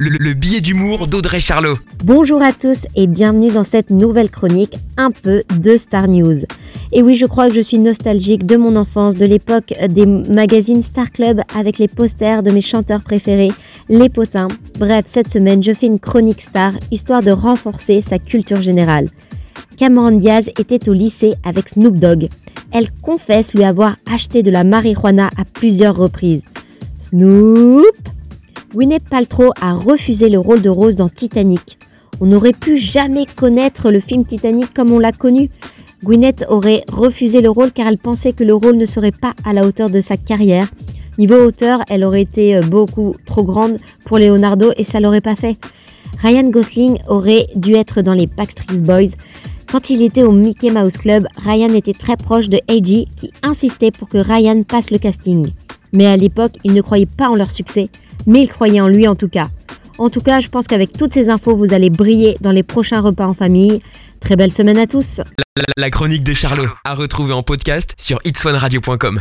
le, le billet d'humour d'Audrey Charlot. Bonjour à tous et bienvenue dans cette nouvelle chronique un peu de Star News. Et oui, je crois que je suis nostalgique de mon enfance, de l'époque des magazines Star Club avec les posters de mes chanteurs préférés, les potins. Bref, cette semaine, je fais une chronique star histoire de renforcer sa culture générale. Cameron Diaz était au lycée avec Snoop Dogg. Elle confesse lui avoir acheté de la marijuana à plusieurs reprises. Snoop Gwyneth Paltrow a refusé le rôle de Rose dans Titanic. On n'aurait pu jamais connaître le film Titanic comme on l'a connu. Gwyneth aurait refusé le rôle car elle pensait que le rôle ne serait pas à la hauteur de sa carrière. Niveau hauteur, elle aurait été euh, beaucoup trop grande pour Leonardo et ça l'aurait pas fait. Ryan Gosling aurait dû être dans les Backstreet Boys. Quand il était au Mickey Mouse Club, Ryan était très proche de AJ qui insistait pour que Ryan passe le casting. Mais à l'époque, il ne croyait pas en leur succès mais il croyait en lui en tout cas. En tout cas, je pense qu'avec toutes ces infos, vous allez briller dans les prochains repas en famille. Très belle semaine à tous. La, chronique des Charlots, à retrouver en podcast sur itswanradio.com.